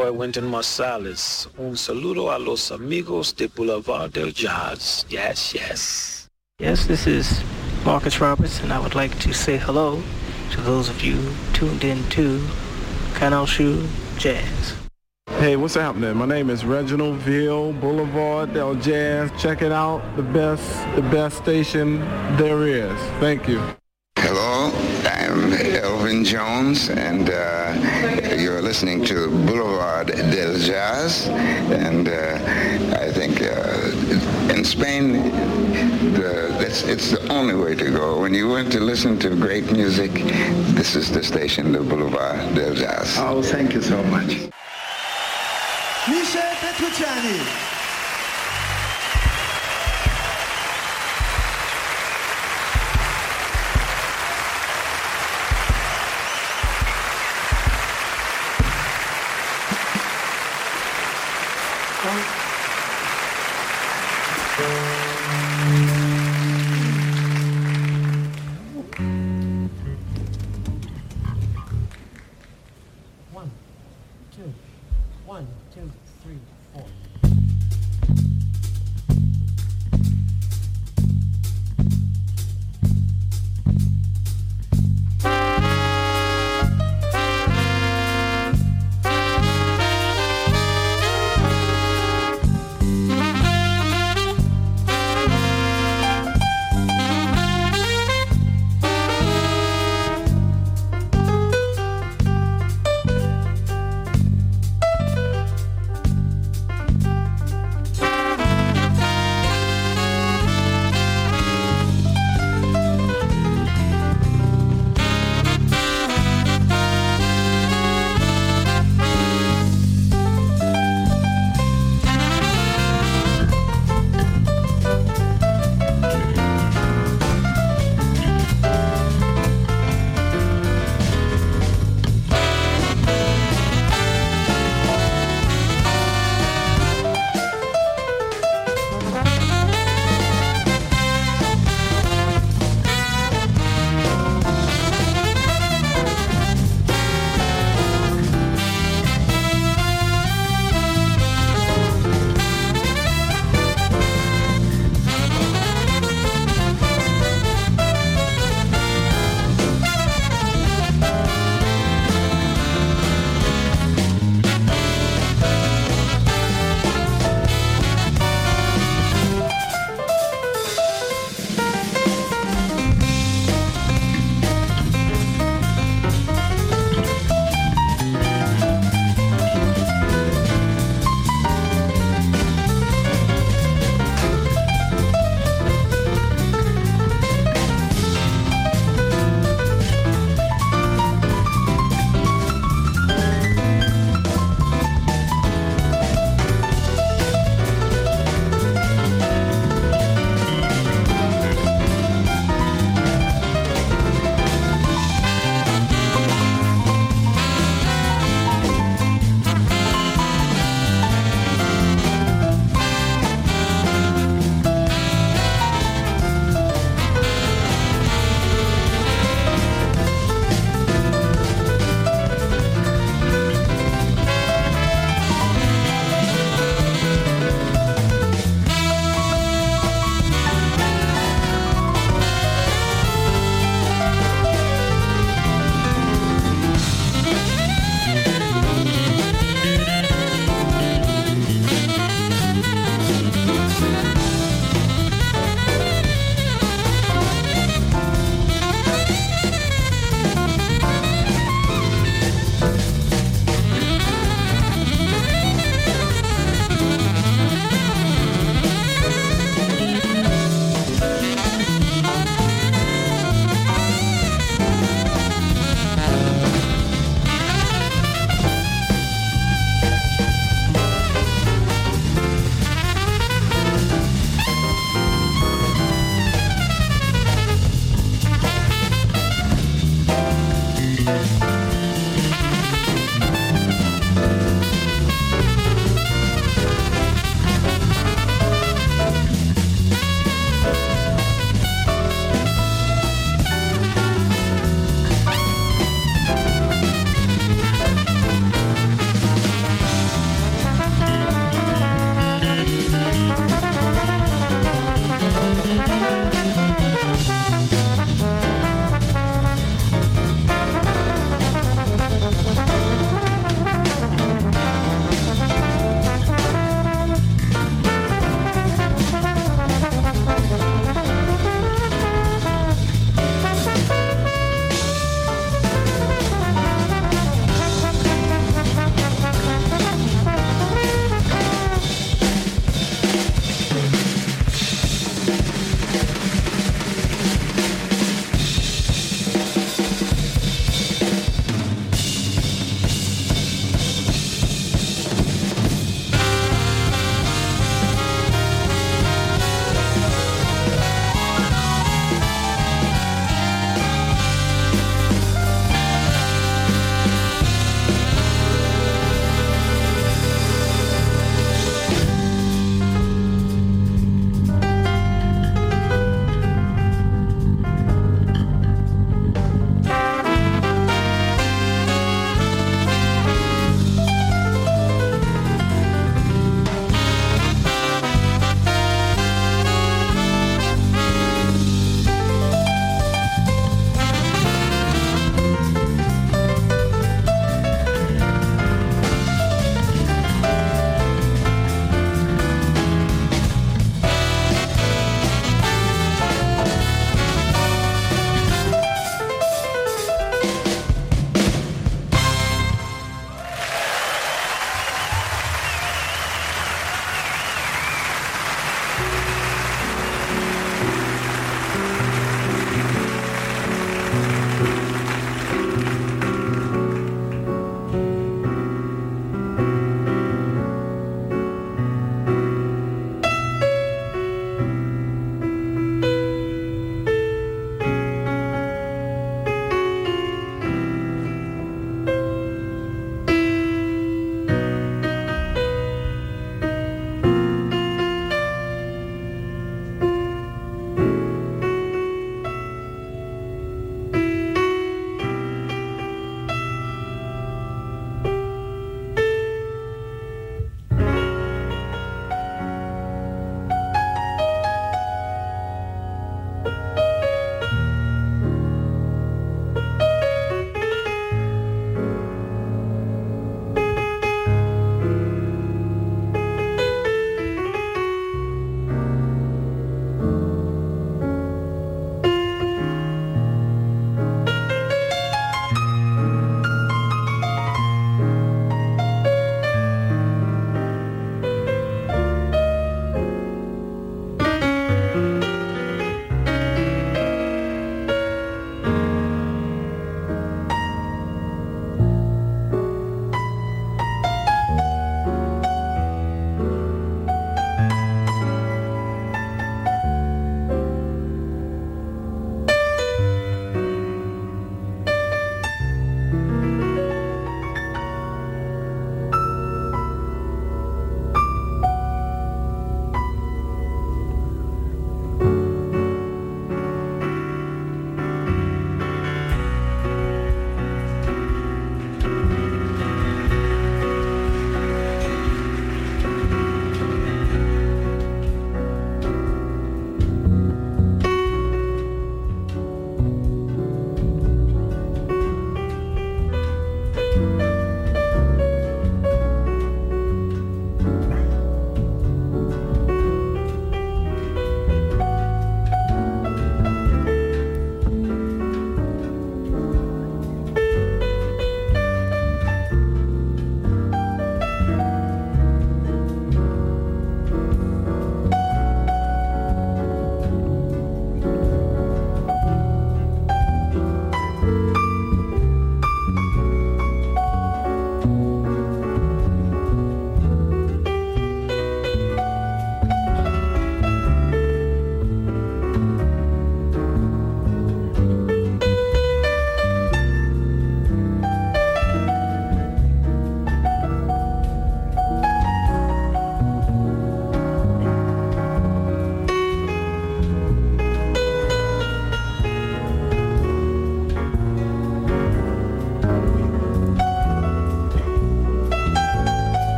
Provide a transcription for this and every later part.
Soy Wynton Marsalis. Un saludo a los amigos de Boulevard del Jazz. Yes, yes. Yes, this is Marcus Roberts, and I would like to say hello to those of you tuned in to Canal Shoe Jazz. Hey, what's happening? My name is Reginald Ville, Boulevard Del Jazz. Check it out, the best, the best station there is. Thank you. Hello, Jones, and uh, you're listening to Boulevard del Jazz. And uh, I think uh, in Spain, the, it's, it's the only way to go. When you want to listen to great music, this is the station, the Boulevard del Jazz. Oh, thank you so much. Michel Petrucciani.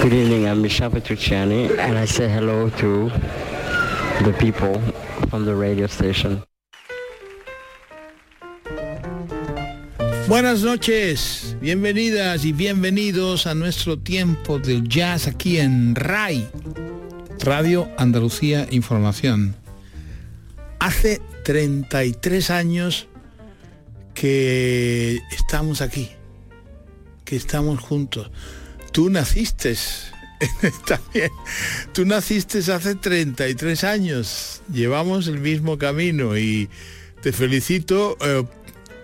Good evening, I'm Michel Petrucciani, and I say hello to the people from the radio station. Buenas noches, bienvenidas y bienvenidos a nuestro tiempo del jazz aquí en RAI, Radio Andalucía Información. Hace 33 años que estamos aquí, que estamos juntos. Tú naciste, también, tú naciste hace 33 años, llevamos el mismo camino y te felicito eh,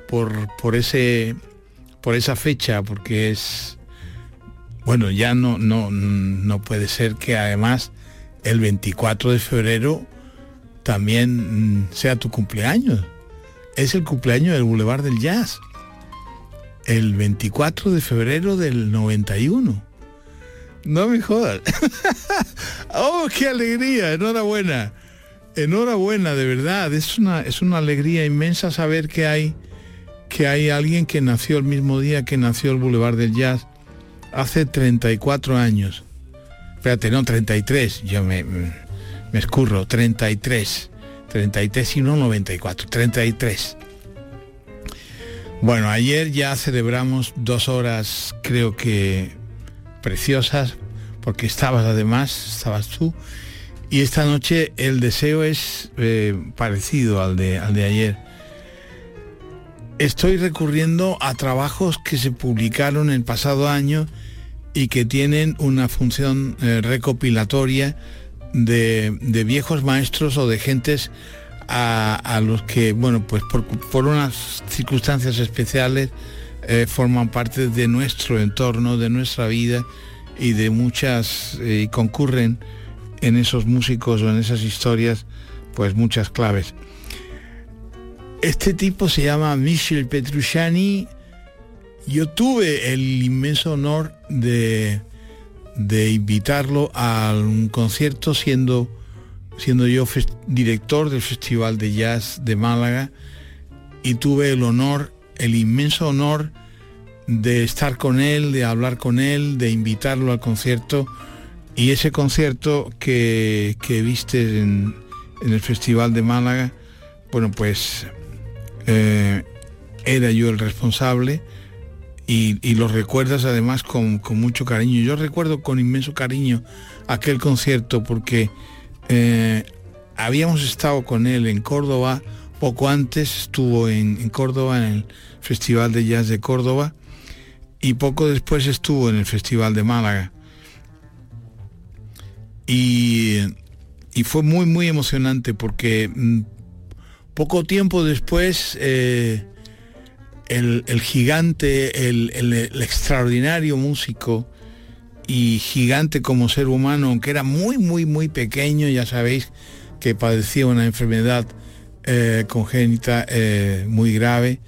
por, por, ese, por esa fecha, porque es, bueno, ya no, no, no puede ser que además el 24 de febrero también sea tu cumpleaños. Es el cumpleaños del Boulevard del Jazz. El 24 de febrero del 91. No me jodas. oh, qué alegría, enhorabuena. Enhorabuena, de verdad. Es una, es una alegría inmensa saber que hay, que hay alguien que nació el mismo día que nació el Boulevard del Jazz hace 34 años. Espérate, no, 33. Yo me, me escurro, 33. 33 y no 94, 33. Bueno, ayer ya celebramos dos horas, creo que preciosas, porque estabas además, estabas tú, y esta noche el deseo es eh, parecido al de, al de ayer. Estoy recurriendo a trabajos que se publicaron el pasado año y que tienen una función eh, recopilatoria de, viejos maestros o de gentes a, los que, bueno, pues por, unas circunstancias especiales eh, forman parte de nuestro entorno, de nuestra vida y de muchas, eh, y concurren en esos músicos o en esas historias, pues muchas claves. Este tipo se llama Michel Petrucciani. Yo tuve el inmenso honor de, de invitarlo a un concierto siendo, siendo yo director del Festival de Jazz de Málaga y tuve el honor, el inmenso honor de estar con él, de hablar con él, de invitarlo al concierto y ese concierto que, que viste en, el Festival de Málaga, bueno pues eh, era yo el responsable y, lo recuerdas además con, mucho cariño. Yo recuerdo con inmenso cariño aquel concierto porque eh, habíamos estado con él en Córdoba, poco antes estuvo en, Córdoba, en el Festival de Jazz de Córdoba, y poco después estuvo en el Festival de Málaga. Y, fue muy, muy emocionante porque mm, poco tiempo después... Eh, el, gigante, el, extraordinario músico y gigante como ser humano, aunque era muy, muy, muy pequeño, ya sabéis que padecía una enfermedad eh, congénita eh, muy grave,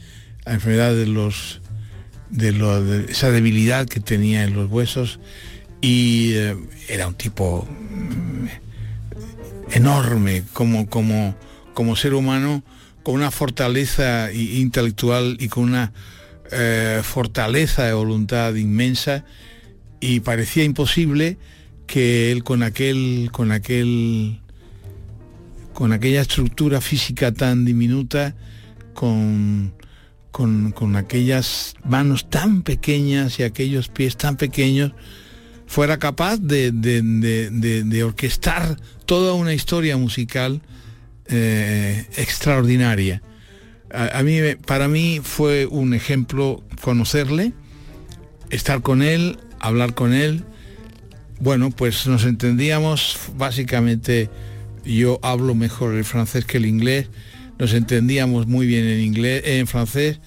la enfermedad de los de, esa debilidad que tenía en los huesos y eh, era un tipo mm, enorme como como como ser humano con una fortaleza intelectual y con una fortaleza de voluntad inmensa y parecía imposible que él con aquel con aquel con aquella estructura física tan diminuta con, con, aquellas manos tan pequeñas y aquellos pies tan pequeños fuera capaz de, de orquestar toda una historia musical eh, extraordinaria. A, mí, para mí fue un ejemplo conocerle, estar con él, hablar con él. Bueno, pues nos entendíamos, básicamente yo hablo mejor el francés que el inglés, nos entendíamos muy bien en inglés, en francés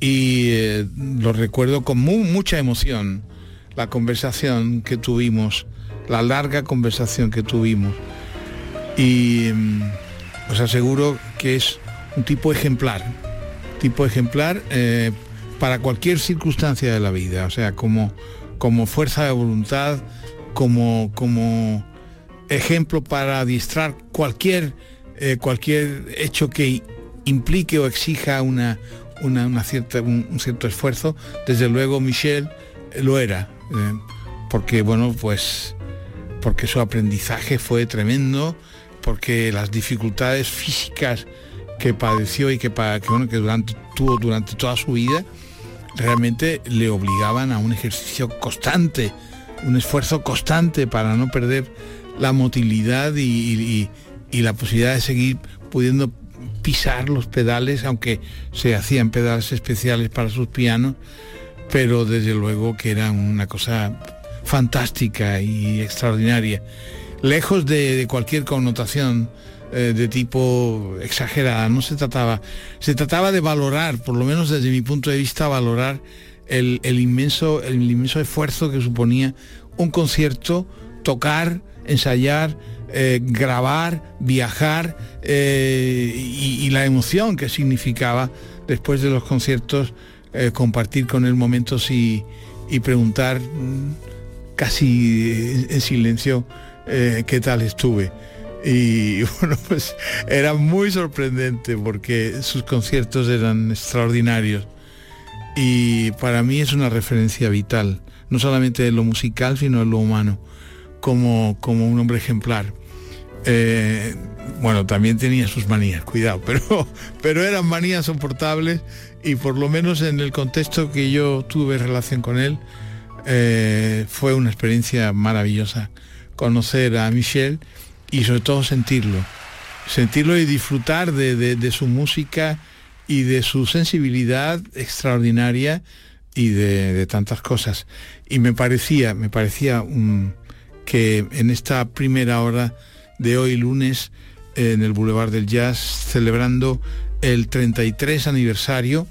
y eh, lo recuerdo con mucha emoción la conversación que tuvimos, la larga conversación que tuvimos. Y mm, os aseguro que es un tipo ejemplar, tipo ejemplar eh, para cualquier circunstancia de la vida, o sea, como, como fuerza de voluntad, como, como ejemplo para adiestrar cualquier, eh, cualquier hecho que implique o exija una, una, cierta, un, cierto esfuerzo. Desde luego Michel lo era. Eh, porque bueno, pues porque su aprendizaje fue tremendo, porque las dificultades físicas que padeció y que, que, bueno, que durante, tuvo durante toda su vida, realmente le obligaban a un ejercicio constante, un esfuerzo constante para no perder la motilidad y, la posibilidad de seguir pudiendo pisar los pedales, aunque se hacían pedales especiales para sus pianos, pero desde luego que era una cosa fantástica y extraordinaria, lejos de, cualquier connotación eh, de tipo exagerada, no se trataba, se trataba de valorar, por lo menos desde mi punto de vista, valorar el, inmenso, el inmenso esfuerzo que suponía un concierto, tocar, ensayar, eh, grabar, viajar eh, y, la emoción que significaba después de los conciertos compartir con él momentos y, y preguntar mm, casi en silencio qué tal estuve. Y bueno, pues era muy sorprendente porque sus conciertos eran extraordinarios. Y para mí es una referencia vital, no solamente en lo musical, sino en lo humano, como, como un hombre ejemplar. Eh, bueno, también tenía sus manías, cuidado, pero, pero eran manías soportables y por lo menos en el contexto que yo tuve relación con él, eh, fue una experiencia maravillosa conocer a Michel y sobre todo sentirlo, sentirlo y disfrutar de, su música y de su sensibilidad extraordinaria y de, tantas cosas. Y me parecía, me parecía que en esta primera hora de hoy lunes en el Boulevard del Jazz, celebrando el 33 aniversario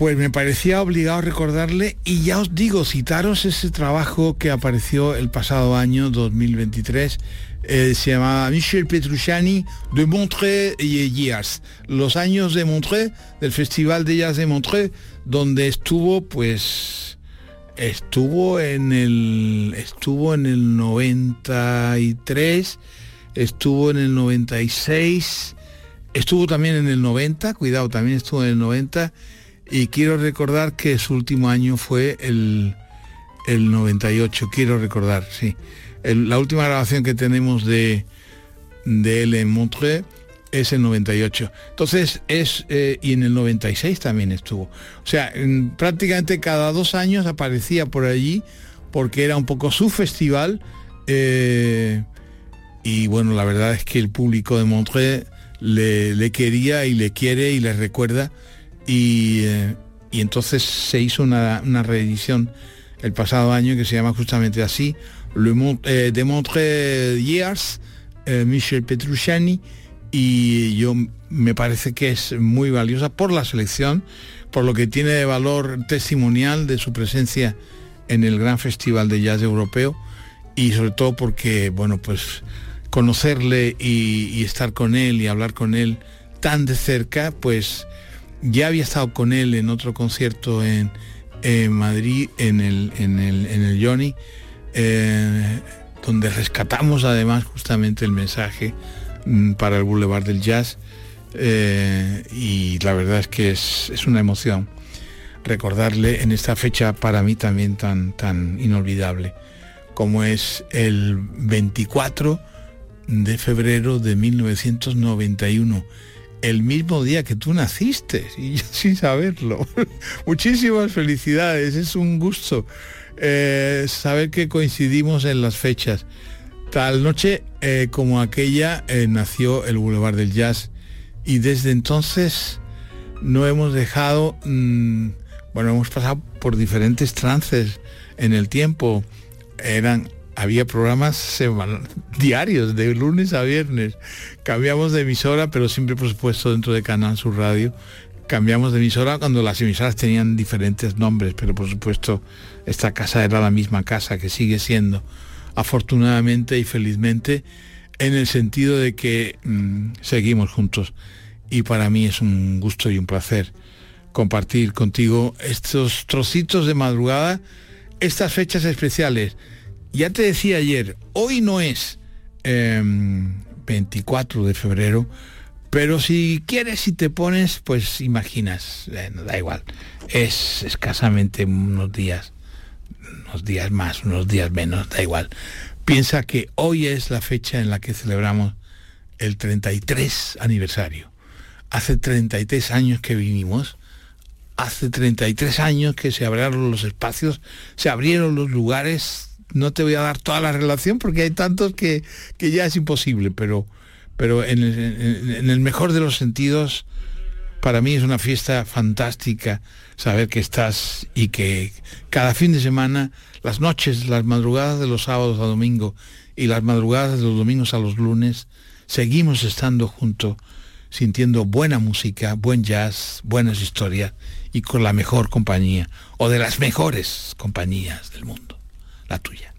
pues me parecía obligado recordarle y ya os digo, citaros ese trabajo que apareció el pasado año 2023 eh, se llamaba Michel Petrucciani de Montreux y Years, los años de Montreux, del Festival de Jazz de Montreux, donde estuvo pues estuvo en el estuvo en el 93, estuvo en el 96, estuvo también en el 90, cuidado, también estuvo en el 90 y quiero recordar que su último año fue el, 98, quiero recordar, sí. la última grabación que tenemos de, de él en Montreux es el 98. Entonces es, eh, y en el 96 también estuvo. O sea, prácticamente cada dos años aparecía por allí porque era un poco su festival. Eh, y bueno, la verdad es que el público de Montreux le quería y le quiere y le recuerda eh, y, entonces se hizo una, reedición el pasado año que se llama justamente así, Le eh, de Montre Years, eh, Michel Petrucciani, y yo me parece que es muy valiosa por la selección, por lo que tiene de valor testimonial de su presencia en el gran festival de jazz europeo y sobre todo porque, bueno, pues conocerle y, y estar con él y hablar con él tan de cerca, pues ya había estado con él en otro concierto en, Madrid, en el, en el, en el Johnny, eh, donde rescatamos además justamente el mensaje mm, para el Boulevard del Jazz. Eh, y la verdad es que es, es, una emoción recordarle en esta fecha para mí también tan, tan inolvidable, como es el 24 de febrero de 1991 el mismo día que tú naciste, y yo sin saberlo. Muchísimas felicidades, es un gusto eh, saber que coincidimos en las fechas. Tal noche eh, como aquella eh, nació el Boulevard del Jazz y desde entonces no hemos dejado, mm, bueno, hemos pasado por diferentes trances en el tiempo. Eran había programas diarios, de lunes a viernes. Cambiamos de emisora, pero siempre por supuesto dentro de Canal Sur Radio. Cambiamos de emisora cuando las emisoras tenían diferentes nombres, pero por supuesto esta casa era la misma casa que sigue siendo, afortunadamente y felizmente, en el sentido de que mm, seguimos juntos. Y para mí es un gusto y un placer compartir contigo estos trocitos de madrugada, estas fechas especiales ya te decía ayer, hoy no es 24 em, de febrero, pero si quieres y te pones, pues imaginas, da igual, es escasamente unos días unos días más, unos días menos, da igual. Piensa que hoy es la fecha en la que celebramos el 33 aniversario. Hace 33 años que vinimos, hace 33 años que se abrieron los espacios, se abrieron los lugares. No te voy a dar toda la relación porque hay tantos que, que ya es imposible, pero, pero en el, en- en el mejor de los sentidos, para mí es una fiesta fantástica saber que estás y que cada fin de semana, las noches, las madrugadas de los sábados a domingo y las madrugadas de los domingos a los lunes, seguimos estando juntos, sintiendo buena música, buen jazz, buenas historias y con la mejor compañía, o de las mejores compañías del mundo, la tuya.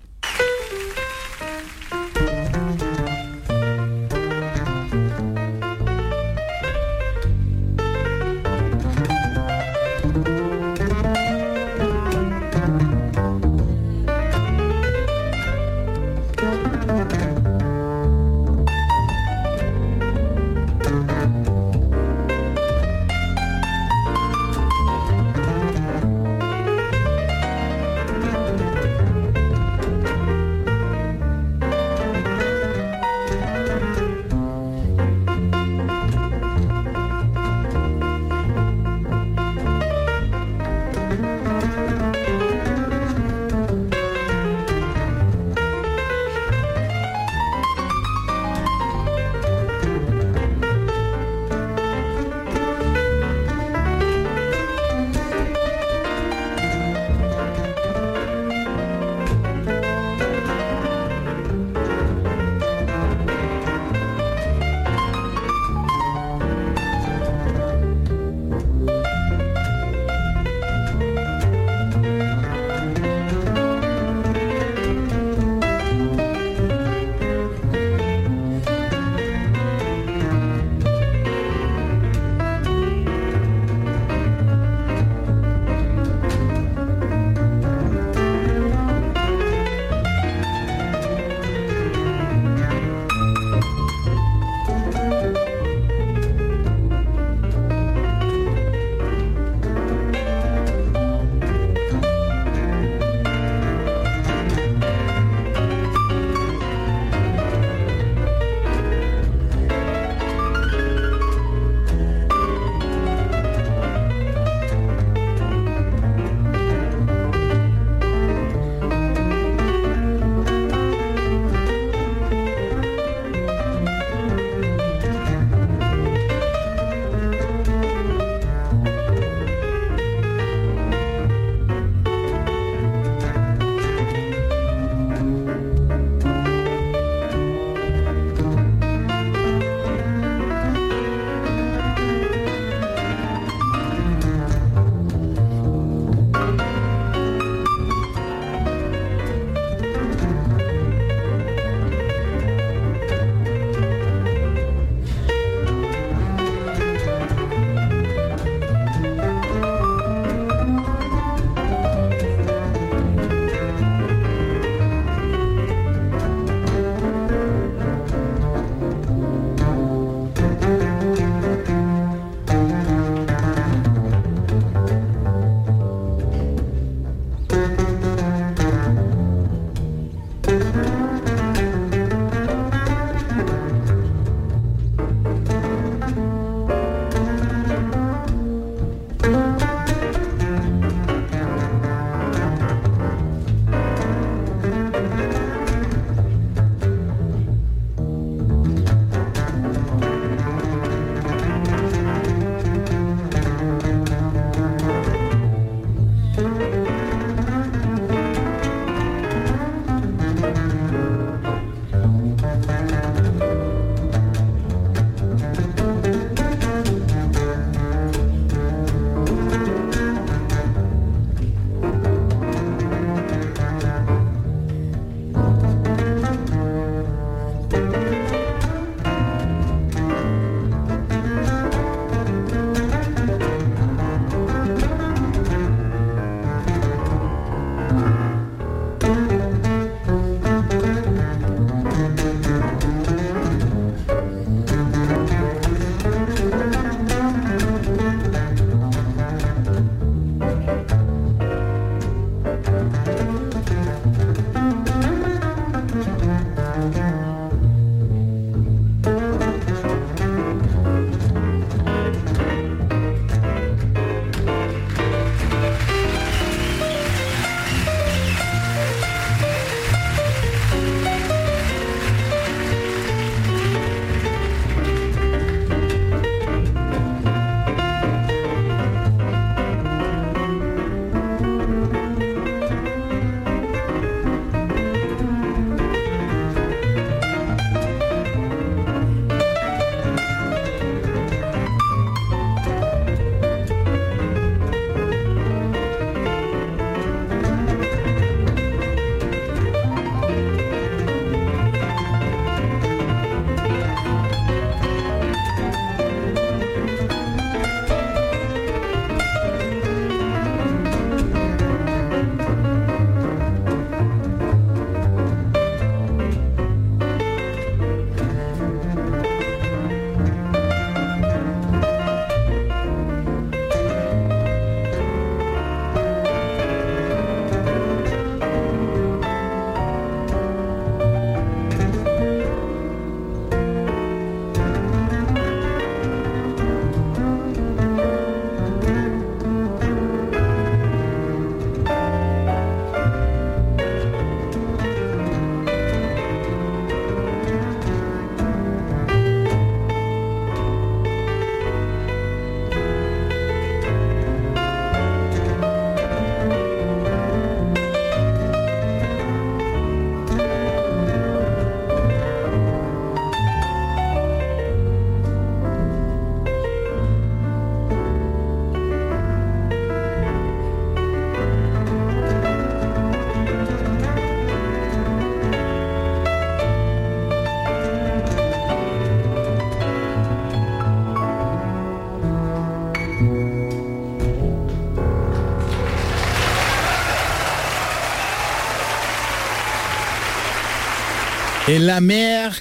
Et la mer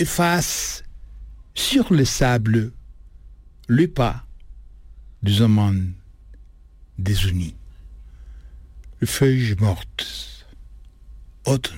efface sur le sable le pas des amants désunis. Les feuilles mortes, autumn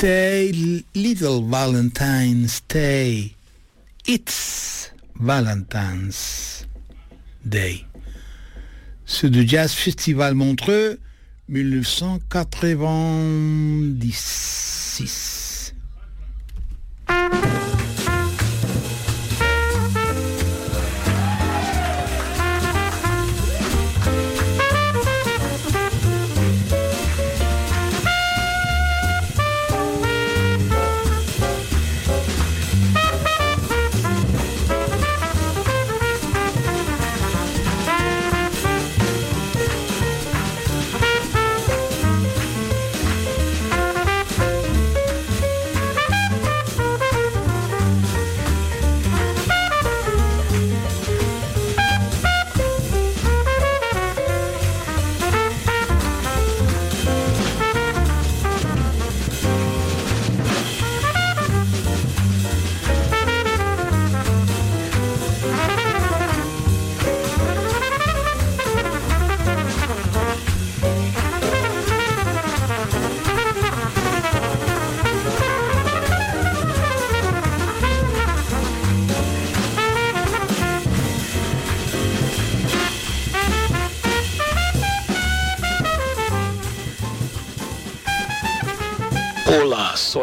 Stay, little Valentine, stay. It's Valentine's Day. C'est du Jazz Festival Montreux 1996.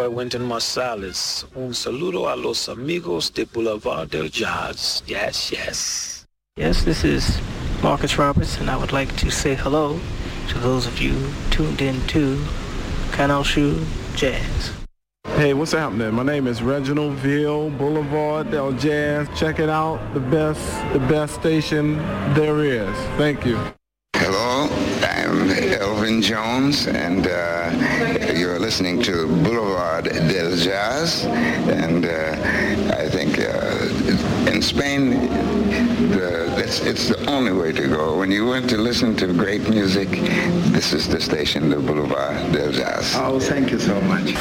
Hola, soy Wynton Marsalis. Un saludo a los amigos de Boulevard del Jazz. Yes, yes. Yes, this is Marcus Roberts, and I would like to say hello to those of you tuned in to Canal Shoe Jazz. Hey, what's happening? My name is Reginald Ville, Boulevard Del Jazz. Check it out. The best, the best station there is. Thank you. Hello, I'm Elvin Jones, and uh, you're listening to Boulevard del Jazz. And uh, I think uh, in Spain, the, it's, it's the only way to go. When you want to listen to great music, this is the station, the Boulevard del Jazz. Oh, thank you so much.